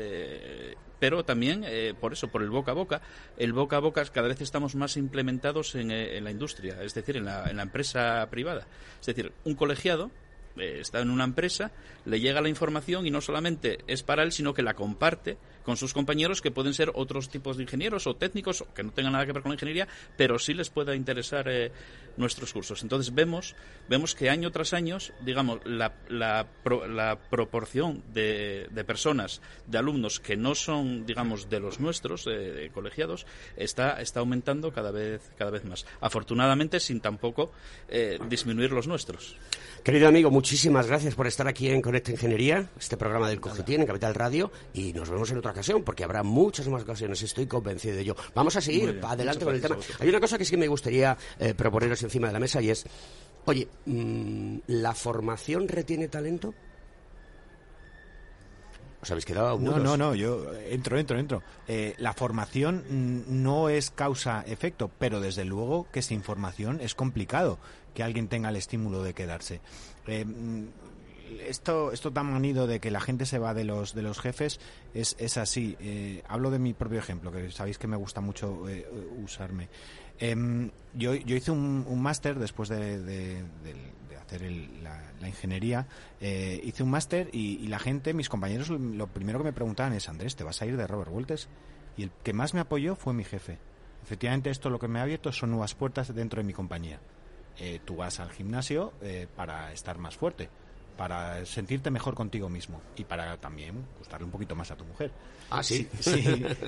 pero también por eso por el boca a boca. El boca a boca cada vez estamos más implementados en, en la industria es decir en la, en la empresa privada. Es decir un colegiado eh, está en una empresa, le llega la información y no solamente es para él, sino que la comparte con sus compañeros que pueden ser otros tipos de ingenieros o técnicos que no tengan nada que ver con la ingeniería, pero sí les pueda interesar eh, nuestros cursos. Entonces vemos, vemos que año tras año, digamos, la, la, proporción de, de, personas, de alumnos que no son, digamos, de los nuestros, eh, colegiados, está, está aumentando cada vez, cada vez más. Afortunadamente, sin tampoco eh, disminuir los nuestros. Querido amigo, muchísimas gracias por estar aquí en Conecta Ingeniería, este programa del Cogetín en Capital Radio, y nos vemos en otra ocasión, porque habrá muchas más ocasiones, estoy convencido de ello. Vamos a seguir adelante con el tema. Hay una cosa que sí me gustaría eh, proponeros encima de la mesa y es, oye, mm, ¿la formación retiene talento? ¿Os habéis quedado No, no, no, yo entro, entro, entro. Eh, la formación no es causa-efecto, pero desde luego que sin formación es complicado que alguien tenga el estímulo de quedarse. Eh, mm, esto, esto tan manido de que la gente se va de los, de los jefes es, es así. Eh, hablo de mi propio ejemplo, que sabéis que me gusta mucho eh, usarme. Em, yo, yo hice un, un máster después de, hacer la, ingeniería. Eh, hice un máster y, la gente, mis compañeros, lo primero que me preguntaban es, Andrés, ¿te vas a ir de Robert Walters? Y el que más me apoyó fue mi jefe. Efectivamente, esto lo que me ha abierto son nuevas puertas dentro de mi compañía. tú vas al gimnasio para estar más fuerte para sentirte mejor contigo mismo y para también gustarle un poquito más a tu mujer. Ah, sí.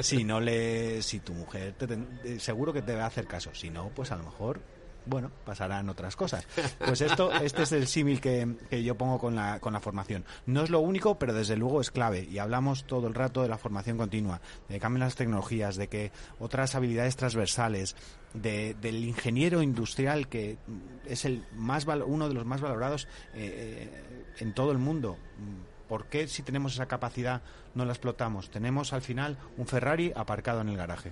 Si, no le, si tu mujer te, seguro que te va a hacer caso. Si no, pues a lo mejor bueno, pasarán otras cosas. Pues esto, este es el símil que, yo pongo con la, con la formación. No es lo único, pero desde luego es clave. Y hablamos todo el rato de la formación continua, de que cambien las tecnologías, de que otras habilidades transversales, de, del ingeniero industrial que es el más uno de los más valorados eh, eh, en todo el mundo ¿Por qué si tenemos esa capacidad no la explotamos? Tenemos al final un Ferrari aparcado en el garaje.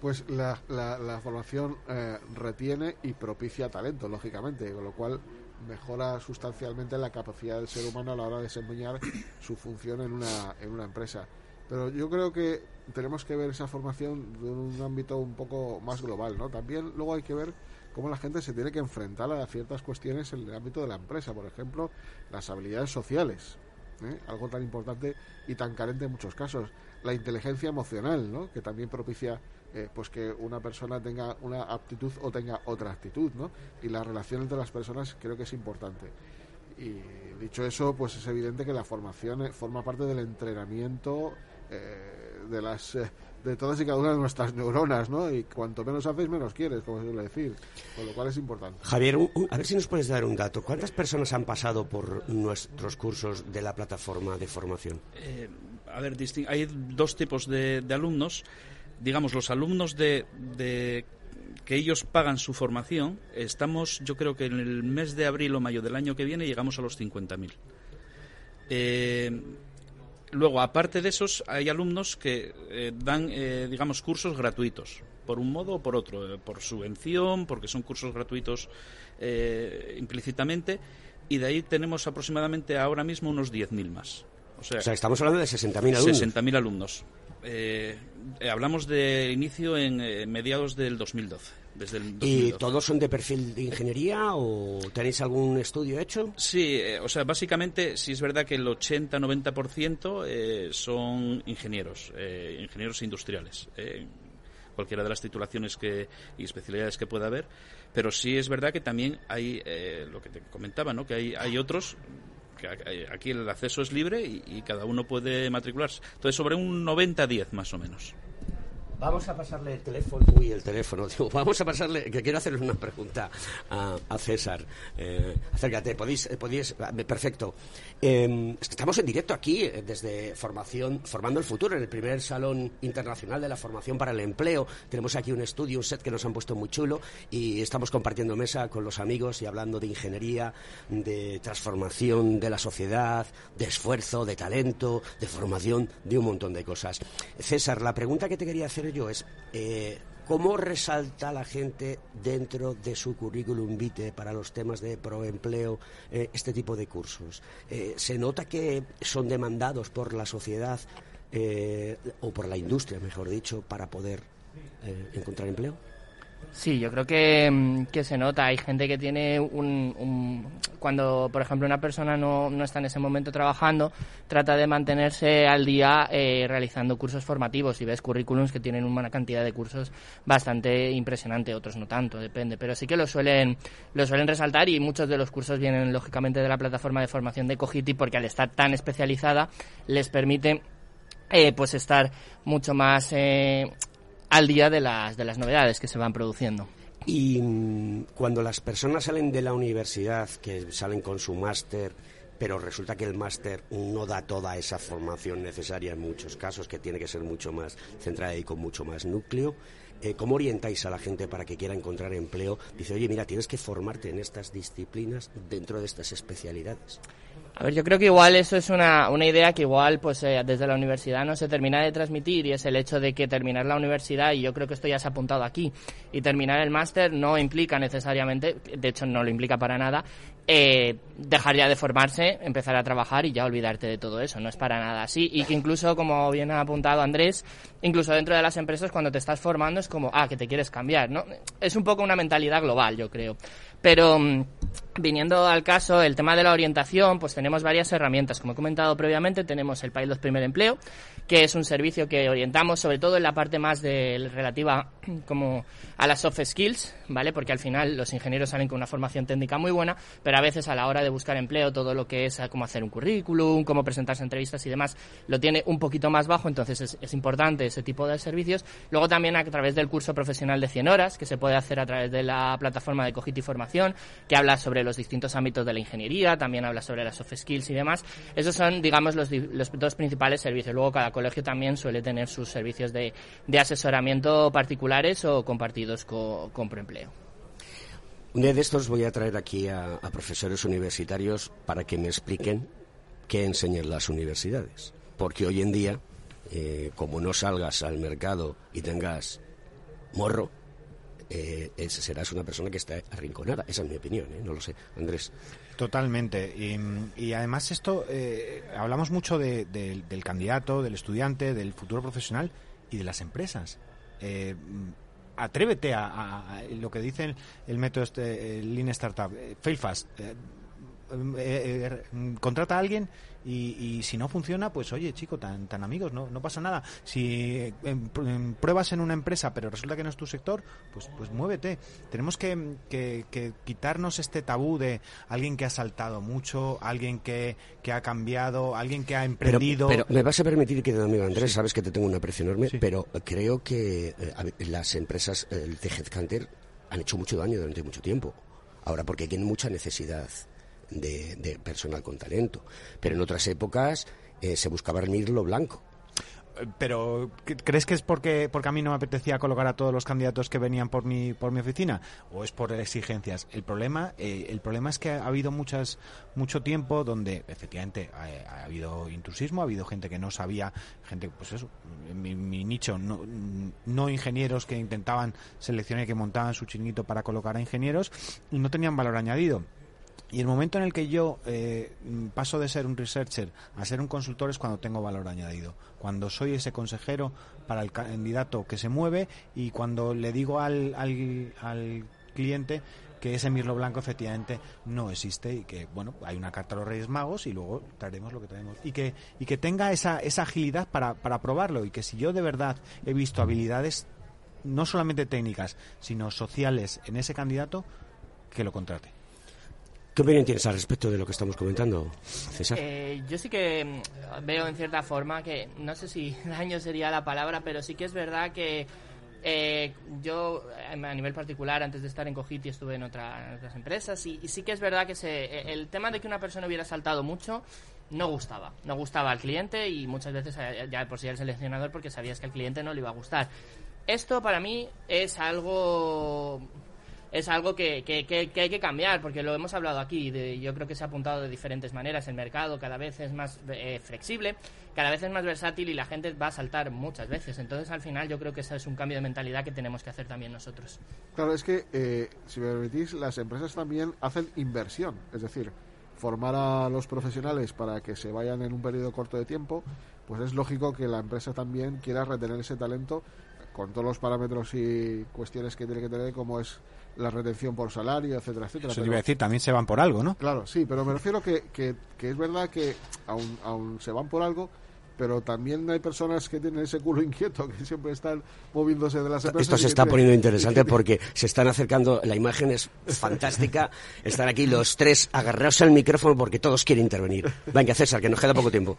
Pues la, la, formación eh, retiene y propicia talento, lógicamente, con lo cual mejora sustancialmente la capacidad del ser humano a la hora de desempeñar su función en una, en una empresa. Pero yo creo que tenemos que ver esa formación de un ámbito un poco más global, ¿no? También luego hay que ver cómo la gente se tiene que enfrentar a ciertas cuestiones en el ámbito de la empresa, por ejemplo, las habilidades sociales, ¿eh? algo tan importante y tan carente en muchos casos, la inteligencia emocional, ¿no? que también propicia eh, pues que una persona tenga una aptitud o tenga otra actitud, ¿no? Y la relación entre las personas creo que es importante. Y dicho eso, pues es evidente que la formación eh, forma parte del entrenamiento eh, de las de todas y cada una de nuestras neuronas, ¿no? Y cuanto menos haces, menos quieres, como se suele decir. Con lo cual es importante. Javier, a ver si nos puedes dar un dato. ¿Cuántas personas han pasado por nuestros cursos de la plataforma de formación? a ver, hay dos tipos de, de alumnos digamos, los alumnos de, que ellos pagan su formación, estamos, yo creo que en el mes de abril o mayo del año que viene llegamos a los 50.000. Eh, luego, aparte de esos, hay alumnos que eh, dan, eh, digamos, cursos gratuitos, por un modo o por otro, por subvención, porque son cursos gratuitos implícitamente, y de ahí tenemos aproximadamente ahora mismo unos 10.000 más. O sea, estamos hablando de 60.000 alumnos. 60.000 alumnos. Eh, eh, hablamos de inicio en eh, mediados del 2012. Desde el ¿Y todos son de perfil de ingeniería o tenéis algún estudio hecho? Sí, o sea, básicamente sí es verdad que el 80-90% son ingenieros, ingenieros industriales. cualquiera de las titulaciones que, y especialidades que pueda haber, pero sí es verdad que también hay, lo que te comentaba, ¿no? que hay, hay otros aquí el acceso es libre y, cada uno puede matricularse. Entonces, sobre un 90-10 más o menos. Vamos a pasarle el teléfono. Uy, el teléfono. vamos a pasarle. Que quiero hacerle una pregunta a, César. Eh, acércate, podéis. Eh, podéis eh, perfecto. Em, estamos en directo aquí desde Formación, Formando el Futuro, en el primer Salón Internacional de la Formación para el Empleo. Tenemos aquí un estudio, un set que nos han puesto muy chulo y estamos compartiendo mesa con los amigos y hablando de ingeniería, de transformación de la sociedad, de esfuerzo, de talento, de formación, de un montón de cosas. César, la pregunta que te quería hacer yo es, eh, ¿cómo resalta la gente dentro de su currículum vitae para los temas de proempleo eh, este tipo de cursos? Eh, ¿Se nota que son demandados por la sociedad o por la industria, mejor dicho, para poder encontrar empleo? Sí, yo creo que, mm, que, se nota. Hay gente que tiene un, Cuando, por ejemplo, una persona no, no, está en ese momento trabajando, trata de mantenerse al día eh, realizando cursos formativos y ves currículums que tienen una cantidad de cursos bastante impresionante, otros no tanto, depende. Pero sí que lo suelen, lo suelen resaltar y muchos de los cursos vienen, lógicamente, de la plataforma de formación de Cogiti porque al estar tan especializada les permite eh, pues estar mucho más eh, al día de las, de las novedades que se van produciendo. Y mm, cuando las personas salen de la universidad, que salen con su máster, pero resulta que el máster no da toda esa formación necesaria en muchos casos, que tiene que ser mucho más centrada y con mucho más núcleo. Eh, ¿Cómo orientáis a la gente para que quiera encontrar empleo? Dice, oye, mira, tienes que formarte en estas disciplinas dentro de estas especialidades. A ver, yo creo que igual eso es una, una idea que igual pues eh, desde la universidad no se termina de transmitir y es el hecho de que terminar la universidad, y yo creo que esto ya se ha apuntado aquí, y terminar el máster no implica necesariamente, de hecho no lo implica para nada, eh, dejar ya de formarse, empezar a trabajar y ya olvidarte de todo eso. No es para nada así. Y que incluso, como bien ha apuntado Andrés, incluso dentro de las empresas cuando te estás formando es como, ah, que te quieres cambiar, ¿no? Es un poco una mentalidad global, yo creo. Pero mm, viniendo al caso, el tema de la orientación, pues tenemos varias herramientas. Como he comentado previamente, tenemos el Pilot Primer Empleo, que es un servicio que orientamos sobre todo en la parte más de, relativa como a las soft skills, ¿vale? Porque al final los ingenieros salen con una formación técnica muy buena, pero a veces a la hora de buscar empleo, todo lo que es cómo hacer un currículum, cómo presentarse entrevistas y demás, lo tiene un poquito más bajo, entonces es, es importante ese tipo de servicios. Luego también a través del curso profesional de 100 horas, que se puede hacer a través de la plataforma de Cogiti Formación, que habla sobre los distintos ámbitos de la ingeniería, también habla sobre las soft skills y demás. Esos son, digamos, los, los dos principales servicios. Luego cada colegio también suele tener sus servicios de, de asesoramiento particulares o compartidos con, con día de estos voy a traer aquí a, profesores universitarios para que me expliquen qué enseñan las universidades. Porque hoy en día, eh, como no salgas al mercado y tengas morro, eh, serás una persona que está arrinconada. Esa es mi opinión, ¿eh? no lo sé. Andrés. Totalmente. Y, además esto, hablamos mucho del candidato, del estudiante, del futuro profesional y de las empresas. atrévete a, lo que dice el, método este, Lean Startup, fail fast. contrata a alguien y, si no funciona, pues oye, chico, tan, tan amigos, no, no pasa nada. Si pruebas en una empresa, pero resulta que no es tu sector, pues, pues muévete. Tenemos que, que, quitarnos este tabú de alguien que ha saltado mucho, alguien que, que ha cambiado, alguien que ha emprendido. Pero, me vas a permitir, que amigo Andrés, sabes que te tengo un aprecio enorme, pero creo que eh, las empresas, el de Headhunter, han hecho mucho daño durante mucho tiempo. Ahora, porque tienen mucha necesidad de, personal con talento. Pero en otras épocas eh, se buscaba lo blanco. Pero ¿crees que es porque, porque a mí no me apetecía colocar a todos los candidatos que venían por mi, por mi oficina? ¿O es por exigencias? El problema, eh, el problema es que ha habido muchas, mucho tiempo donde efectivamente ha, habido intrusismo, ha habido gente que no sabía, gente, pues eso, mi, mi, nicho, no, no ingenieros que intentaban seleccionar y que montaban su chinguito para colocar a ingenieros y no tenían valor añadido y el momento en el que yo eh, paso de ser un researcher a ser un consultor es cuando tengo valor añadido, cuando soy ese consejero para el candidato que se mueve y cuando le digo al, al, cliente que ese mirlo blanco efectivamente no existe y que bueno hay una carta a los Reyes Magos y luego traeremos lo que traemos. Y que y que tenga esa, esa agilidad para, para probarlo y que si yo de verdad he visto habilidades no solamente técnicas sino sociales en ese candidato que lo contrate ¿Qué opinión tienes al respecto de lo que estamos comentando, César? Eh, yo sí que mm, veo en cierta forma que, no sé si daño sería la palabra, pero sí que es verdad que eh, yo, eh, a nivel particular, antes de estar en Cogiti, estuve en, otras empresas y, sí que es verdad que se, el tema de que una persona hubiera saltado mucho no gustaba. No gustaba al cliente y muchas veces ya por sí el seleccionador porque sabías que al cliente no le iba a gustar. Esto para mí es algo es algo que, que, que, hay que cambiar, porque lo hemos hablado aquí, de, yo creo que se ha apuntado de diferentes maneras, el mercado cada vez es más eh, flexible, cada vez es más versátil y la gente va a saltar muchas veces, entonces al final yo creo que ese es un cambio de mentalidad que tenemos que hacer también nosotros. Claro, es que, eh, si me permitís, las empresas también hacen inversión, es decir, formar a los profesionales para que se vayan en un periodo corto de tiempo, pues es lógico que la empresa también quiera retener ese talento con todos los parámetros y cuestiones que tiene que tener, como es la retención por salario, etcétera, etcétera. Eso iba a decir, también se van por algo, ¿no? Claro, sí, pero me refiero que, que, que es verdad que aún, aún se van por algo, pero también hay personas que tienen ese culo inquieto, que siempre están moviéndose de las empresas. Esto se está poniendo interesante porque se están acercando, la imagen es fantástica, están aquí los tres agarrados al micrófono porque todos quieren intervenir. Venga, César, que nos queda poco tiempo.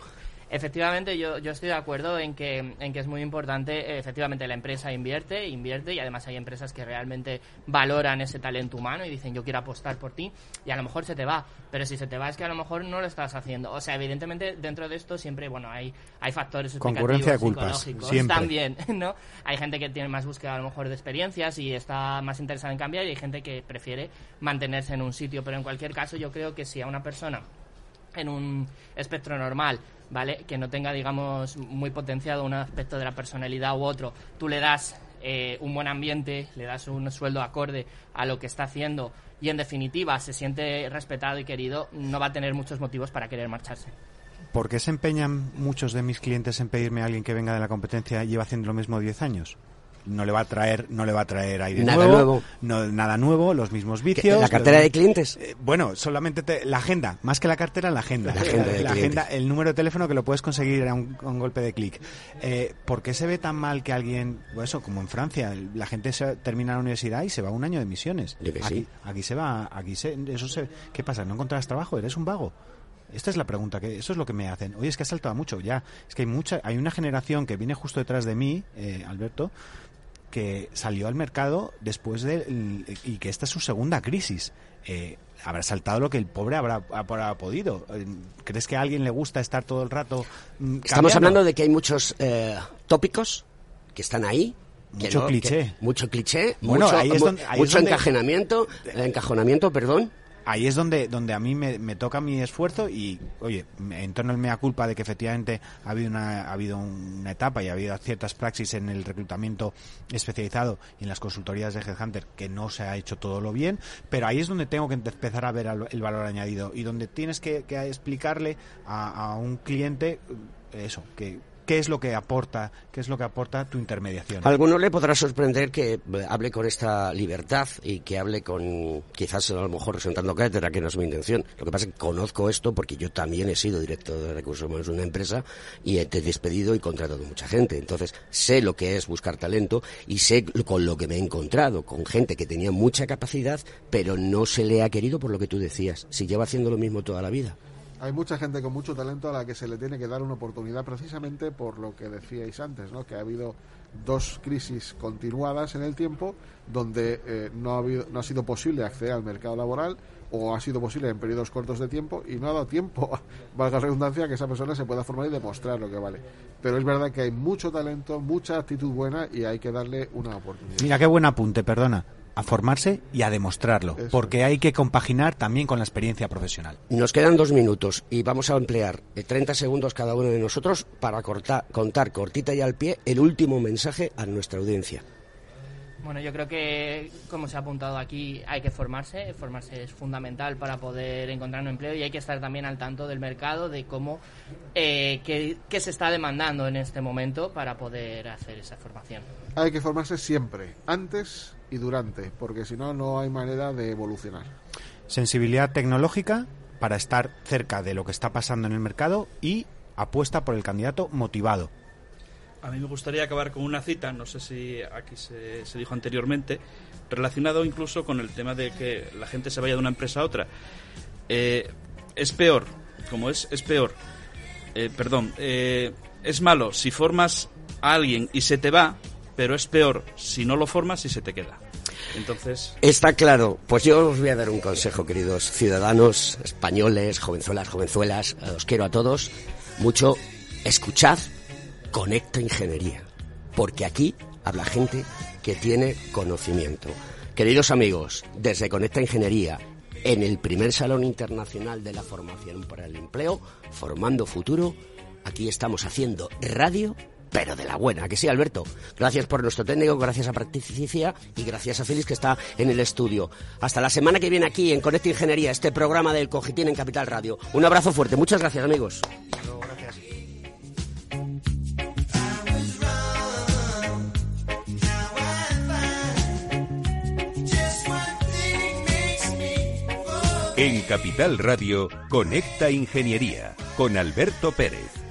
Efectivamente, yo, yo estoy de acuerdo en que, en que es muy importante, efectivamente la empresa invierte, invierte y además hay empresas que realmente valoran ese talento humano y dicen yo quiero apostar por ti y a lo mejor se te va, pero si se te va es que a lo mejor no lo estás haciendo. O sea, evidentemente dentro de esto siempre, bueno, hay, hay factores Concurrencia de culpas, psicológicos también, ¿no? Hay gente que tiene más búsqueda a lo mejor de experiencias y está más interesada en cambiar y hay gente que prefiere mantenerse en un sitio, pero en cualquier caso yo creo que si a una persona en un espectro normal ¿vale? Que no tenga, digamos, muy potenciado un aspecto de la personalidad u otro. Tú le das eh, un buen ambiente, le das un sueldo acorde a lo que está haciendo y, en definitiva, se siente respetado y querido, no va a tener muchos motivos para querer marcharse. ¿Por qué se empeñan muchos de mis clientes en pedirme a alguien que venga de la competencia y lleva haciendo lo mismo 10 años? No le va a traer no le va a traer aire nada nuevo, No, nada nuevo los mismos vicios la cartera de clientes eh, bueno solamente la agenda más que la cartera la agenda. La agenda, el número de teléfono que lo puedes conseguir a un, golpe de clic. Eh, ¿por qué se ve tan mal que alguien pues eso como en Francia la gente se termina la universidad y se va un año de misiones aquí, aquí se va aquí se eso se qué pasa no encontrarás trabajo eres un vago esta es la pregunta, que eso es lo que me hacen. Oye, es que ha saltado mucho ya. Es que hay mucha, hay una generación que viene justo detrás de mí, eh, Alberto, que salió al mercado después de y que esta es su segunda crisis. Eh, habrá saltado lo que el pobre habrá, habrá, podido. Eh, ¿Crees que a alguien le gusta estar todo el rato? Mm, Estamos hablando de que hay muchos eh, tópicos que están ahí. mucho cliché. mucho cliché, mucho, mucho encajonamiento, encajonamiento, perdón. Ahí es donde, donde a mí me, me, toca mi esfuerzo y, oye, en torno al mea culpa de que efectivamente ha habido una, ha habido una etapa y ha habido ciertas praxis en el reclutamiento especializado y en las consultorías de Headhunter que no se ha hecho todo lo bien, pero ahí es donde tengo que empezar a ver el valor añadido y donde tienes que, que explicarle a, a un cliente eso, que qué es lo que aporta, qué es lo que aporta tu intermediación. Alguno le podrá sorprender que hable con esta libertad y que hable con, quizás a lo mejor presentando cátedra, que no es mi intención. Lo que pasa es que conozco esto porque yo también he sido director de recursos humanos de una empresa y he despedido y contratado mucha gente. Entonces sé lo que es buscar talento y sé con lo que me he encontrado, con gente que tenía mucha capacidad, pero no se le ha querido por lo que tú decías. Si lleva haciendo lo mismo toda la vida hay mucha gente con mucho talento a la que se le tiene que dar una oportunidad precisamente por lo que decíais antes, ¿no? que ha habido dos crisis continuadas en el tiempo donde eh, no, ha habido, no ha sido posible acceder al mercado laboral o ha sido posible en periodos cortos de tiempo y no ha dado tiempo, valga la redundancia, que esa persona se pueda formar y demostrar lo que vale. Pero es verdad que hay mucho talento, mucha actitud buena y hay que darle una oportunidad. Mira qué buen apunte, perdona a formarse y a demostrarlo, porque hay que compaginar también con la experiencia profesional. Nos quedan dos minutos y vamos a emplear 30 segundos cada uno de nosotros para contar cortita y al pie el último mensaje a nuestra audiencia. Bueno, yo creo que, como se ha apuntado aquí, hay que formarse. Formarse es fundamental para poder encontrar un empleo y hay que estar también al tanto del mercado, de cómo, eh, qué se está demandando en este momento para poder hacer esa formación. Hay que formarse siempre, antes y durante, porque si no, no hay manera de evolucionar. Sensibilidad tecnológica para estar cerca de lo que está pasando en el mercado y apuesta por el candidato motivado. A mí me gustaría acabar con una cita, no sé si aquí se, dijo anteriormente, relacionado incluso con el tema de que la gente se vaya de una empresa a otra. Eh, es peor, como es, es peor, eh, perdón, eh, es malo si formas a alguien y se te va, pero es peor si no lo formas y se te queda. Entonces. Está claro. Pues yo os voy a dar un consejo, queridos ciudadanos españoles, jovenzuelas, jovenzuelas. Os quiero a todos mucho. Escuchad Conecta Ingeniería. Porque aquí habla gente que tiene conocimiento. Queridos amigos, desde Conecta Ingeniería, en el primer Salón Internacional de la Formación para el Empleo, Formando Futuro, aquí estamos haciendo radio pero de la buena, que sí, Alberto. Gracias por nuestro técnico, gracias a Practicia y gracias a Félix que está en el estudio. Hasta la semana que viene aquí en Conecta Ingeniería, este programa del Cogitín en Capital Radio. Un abrazo fuerte, muchas gracias amigos. En Capital Radio, Conecta Ingeniería, con Alberto Pérez.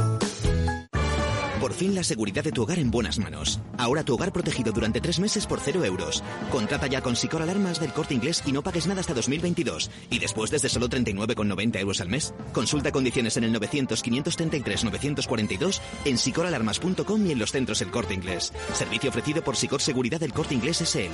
Por fin la seguridad de tu hogar en buenas manos. Ahora tu hogar protegido durante tres meses por cero euros. Contrata ya con Sicor Alarmas del Corte Inglés y no pagues nada hasta 2022. Y después desde solo 39,90 euros al mes. Consulta condiciones en el 900-533-942, en sicoralarmas.com y en los centros El Corte Inglés. Servicio ofrecido por Sicor Seguridad del Corte Inglés SL.